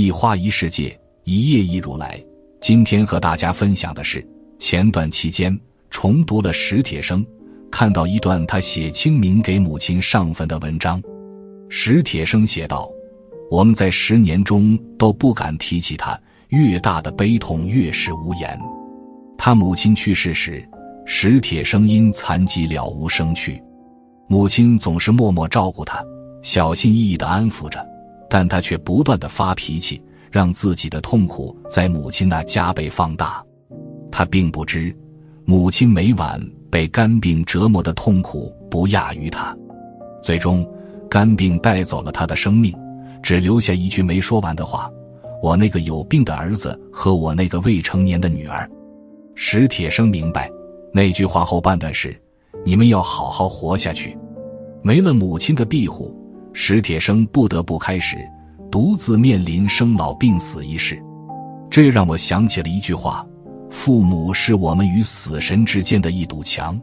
一花一世界，一叶一如来。今天和大家分享的是前段期间重读了史铁生，看到一段他写清明给母亲上坟的文章。史铁生写道：“我们在十年中都不敢提起他，越大的悲痛越是无言。”他母亲去世时，史铁生因残疾了无生趣，母亲总是默默照顾他，小心翼翼的安抚着，但他却不断的发脾气。让自己的痛苦在母亲那加倍放大，他并不知，母亲每晚被肝病折磨的痛苦不亚于他。最终，肝病带走了他的生命，只留下一句没说完的话：“我那个有病的儿子和我那个未成年的女儿。”史铁生明白，那句话后半段是：“你们要好好活下去。”没了母亲的庇护，史铁生不得不开始。独自面临生老病死一事，这让我想起了一句话：“父母是我们与死神之间的一堵墙，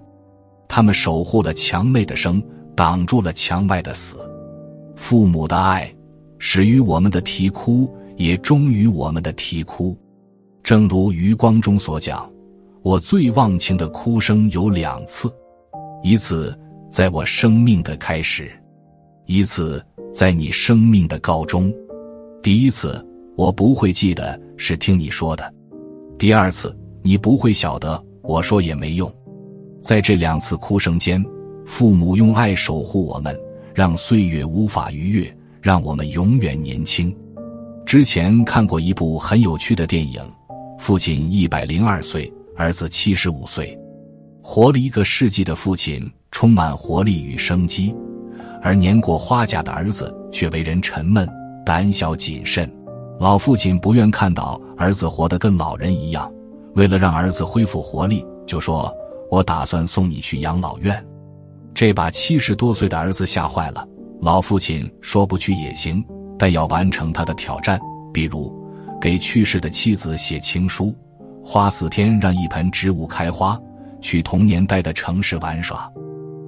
他们守护了墙内的生，挡住了墙外的死。父母的爱始于我们的啼哭，也终于我们的啼哭。正如余光中所讲，我最忘情的哭声有两次，一次在我生命的开始，一次。”在你生命的告终，第一次我不会记得是听你说的，第二次你不会晓得我说也没用。在这两次哭声间，父母用爱守护我们，让岁月无法逾越，让我们永远年轻。之前看过一部很有趣的电影，父亲一百零二岁，儿子七十五岁，活了一个世纪的父亲充满活力与生机。而年过花甲的儿子却为人沉闷、胆小谨慎。老父亲不愿看到儿子活得跟老人一样，为了让儿子恢复活力，就说：“我打算送你去养老院。”这把七十多岁的儿子吓坏了。老父亲说：“不去也行，但要完成他的挑战，比如给去世的妻子写情书，花四天让一盆植物开花，去同年代的城市玩耍。”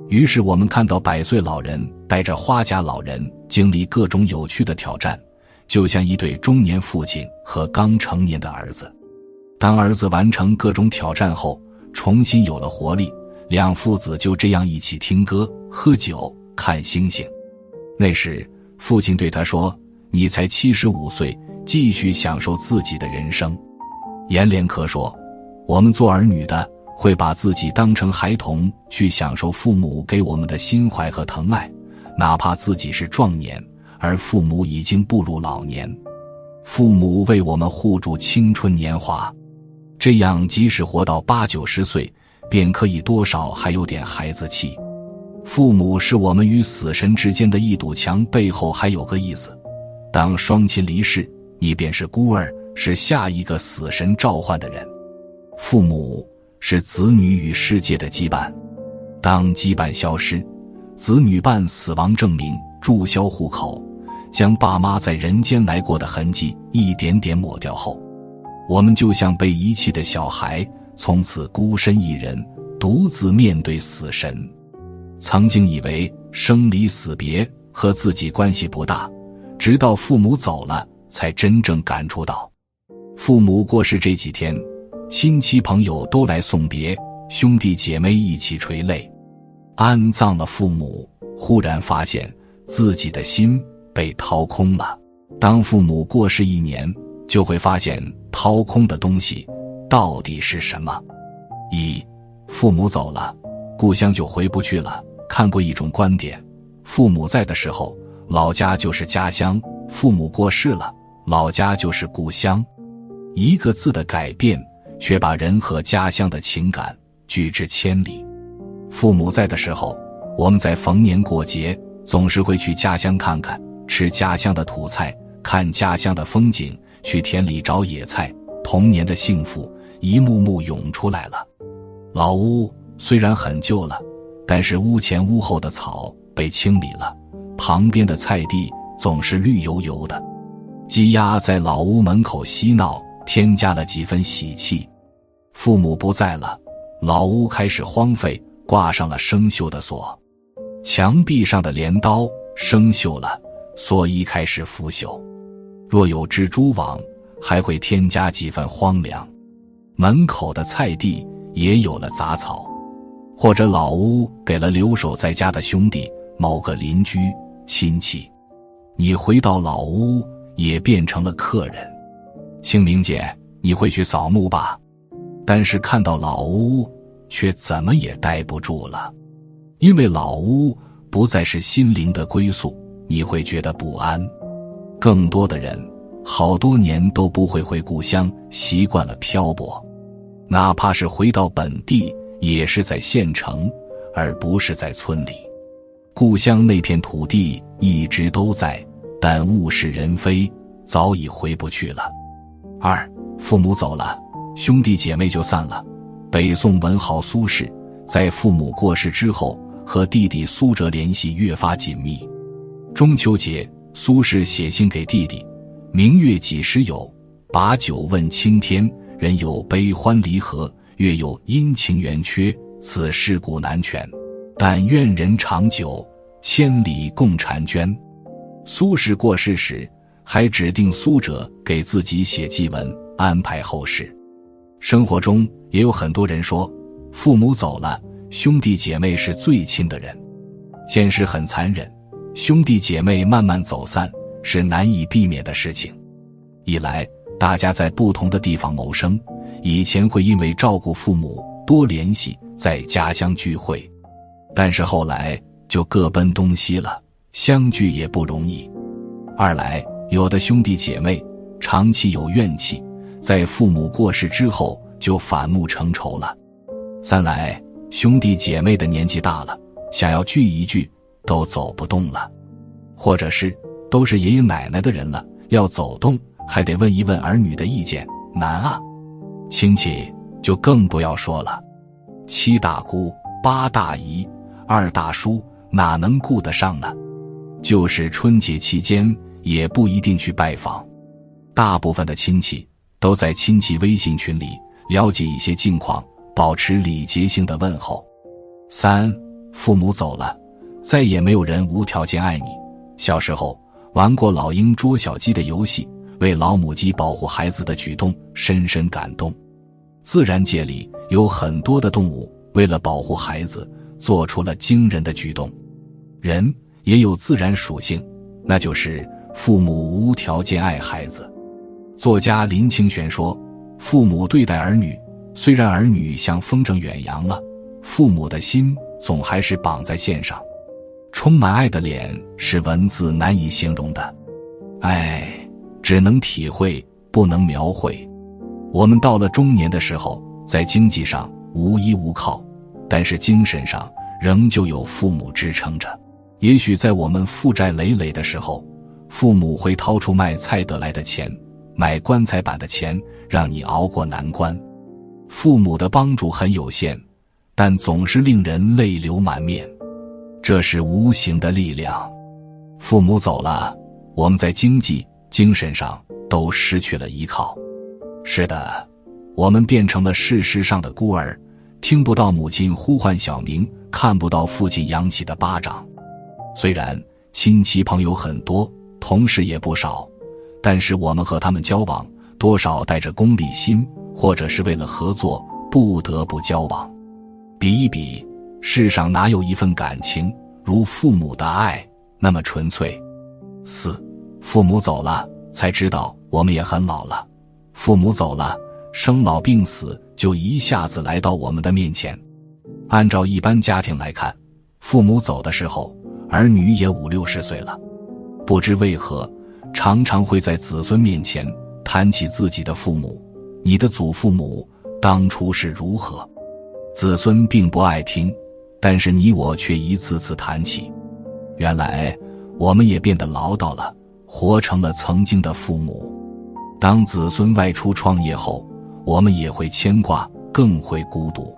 于是我们看到百岁老人带着花甲老人经历各种有趣的挑战，就像一对中年父亲和刚成年的儿子。当儿子完成各种挑战后，重新有了活力，两父子就这样一起听歌、喝酒、看星星。那时，父亲对他说：“你才七十五岁，继续享受自己的人生。”阎连科说：“我们做儿女的。”会把自己当成孩童去享受父母给我们的心怀和疼爱，哪怕自己是壮年，而父母已经步入老年。父母为我们护住青春年华，这样即使活到八九十岁，便可以多少还有点孩子气。父母是我们与死神之间的一堵墙，背后还有个意思：当双亲离世，你便是孤儿，是下一个死神召唤的人。父母。是子女与世界的羁绊，当羁绊消失，子女办死亡证明、注销户口，将爸妈在人间来过的痕迹一点点抹掉后，我们就像被遗弃的小孩，从此孤身一人，独自面对死神。曾经以为生离死别和自己关系不大，直到父母走了，才真正感触到，父母过世这几天。亲戚朋友都来送别，兄弟姐妹一起垂泪，安葬了父母。忽然发现自己的心被掏空了。当父母过世一年，就会发现掏空的东西到底是什么。一，父母走了，故乡就回不去了。看过一种观点：父母在的时候，老家就是家乡；父母过世了，老家就是故乡。一个字的改变。却把人和家乡的情感拒之千里。父母在的时候，我们在逢年过节总是会去家乡看看，吃家乡的土菜，看家乡的风景，去田里找野菜。童年的幸福一幕幕涌出来了。老屋虽然很旧了，但是屋前屋后的草被清理了，旁边的菜地总是绿油油的。鸡鸭在老屋门口嬉闹。添加了几分喜气，父母不在了，老屋开始荒废，挂上了生锈的锁，墙壁上的镰刀生锈了，蓑衣开始腐朽，若有蜘蛛网，还会添加几分荒凉。门口的菜地也有了杂草，或者老屋给了留守在家的兄弟、某个邻居、亲戚。你回到老屋，也变成了客人。清明节你会去扫墓吧？但是看到老屋，却怎么也待不住了，因为老屋不再是心灵的归宿，你会觉得不安。更多的人，好多年都不会回故乡，习惯了漂泊，哪怕是回到本地，也是在县城，而不是在村里。故乡那片土地一直都在，但物是人非，早已回不去了。二，父母走了，兄弟姐妹就散了。北宋文豪苏轼在父母过世之后，和弟弟苏辙联系越发紧密。中秋节。苏轼写信给弟弟：“明月几时有？把酒问青天。人有悲欢离合，月有阴晴圆缺。此事古难全。但愿人长久，千里共婵娟。”苏轼过世时，还指定苏辙给自己写祭文，安排后事。生活中也有很多人说，父母走了，兄弟姐妹是最亲的人。现实很残忍。兄弟姐妹慢慢走散是难以避免的事情。一来，大家在不同的地方谋生，以前会因为照顾父母多联系，在家乡聚会；但是后来就各奔东西了，相聚也不容易。二来，有的兄弟姐妹长期有怨气，在父母过世之后就反目成仇了。三来，兄弟姐妹的年纪大了，想要聚一聚。都走不动了，或者是都是爷爷奶奶的人了，要走动还得问一问儿女的意见，难啊。亲戚就更不要说了，七大姑八大姨二大叔哪能顾得上呢？就是春节期间也不一定去拜访，大部分的亲戚都在亲戚微信群里了解一些近况，保持礼节性的问候。三父母走了。再也没有人无条件爱你。小时候玩过老鹰捉小鸡的游戏，为老母鸡保护孩子的举动深深感动。自然界里有很多的动物为了保护孩子做出了惊人的举动，人也有自然属性，那就是父母无条件爱孩子。作家林清玄说：“父母对待儿女，虽然儿女像风筝远扬了，父母的心总还是绑在线上。”充满爱的脸是文字难以形容的，爱只能体会，不能描绘。我们到了中年的时候，在经济上无依无靠，但是精神上仍旧有父母支撑着。也许在我们负债累累的时候，父母会掏出卖菜得来的钱，买棺材板的钱，让你熬过难关。父母的帮助很有限，但总是令人泪流满面。这是无形的力量，父母走了，我们在经济、精神上都失去了依靠。是的，我们变成了事实上的孤儿，听不到母亲呼唤小名，看不到父亲扬起的巴掌。虽然亲戚朋友很多，同事也不少，但是我们和他们交往，多少带着功利心，或者是为了合作不得不交往。比一比。世上哪有一份感情如父母的爱那么纯粹？四，父母走了，才知道我们也很老了。父母走了，生老病死就一下子来到我们的面前。按照一般家庭来看，父母走的时候，儿女也五六十岁了。不知为何，常常会在子孙面前谈起自己的父母。你的祖父母当初是如何？子孙并不爱听。但是你我却一次次谈起，原来我们也变得唠叨了，活成了曾经的父母。当子孙外出创业后，我们也会牵挂，更会孤独。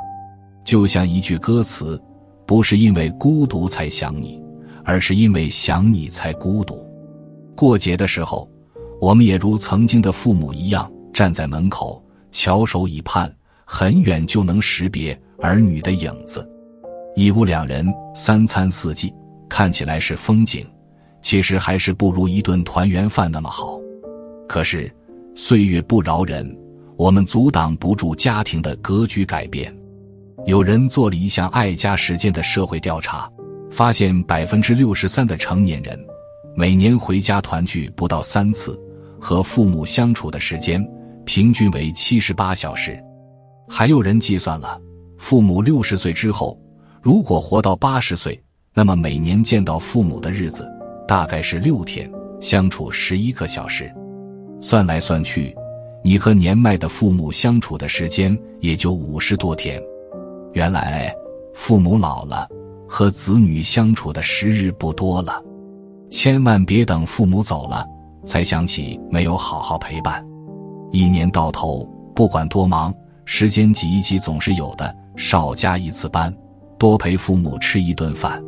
就像一句歌词：“不是因为孤独才想你，而是因为想你才孤独。”过节的时候，我们也如曾经的父母一样，站在门口翘首以盼，很远就能识别儿女的影子。一屋两人，三餐四季，看起来是风景，其实还是不如一顿团圆饭那么好。可是岁月不饶人，我们阻挡不住家庭的格局改变。有人做了一项爱家实践的社会调查，发现百分之六十三的成年人每年回家团聚不到三次，和父母相处的时间平均为七十八小时。还有人计算了，父母六十岁之后，如果活到八十岁，那么每年见到父母的日子大概是六天，相处十一个小时。算来算去，你和年迈的父母相处的时间也就五十多天。原来，父母老了，和子女相处的时日不多了。千万别等父母走了，才想起没有好好陪伴。一年到头，不管多忙，时间挤一挤总是有的。少加一次班，多陪父母吃一顿饭。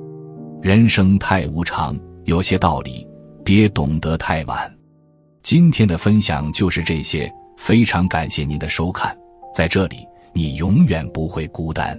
人生太无常，有些道理别懂得太晚。今天的分享就是这些，非常感谢您的收看，在这里。你永远不会孤单。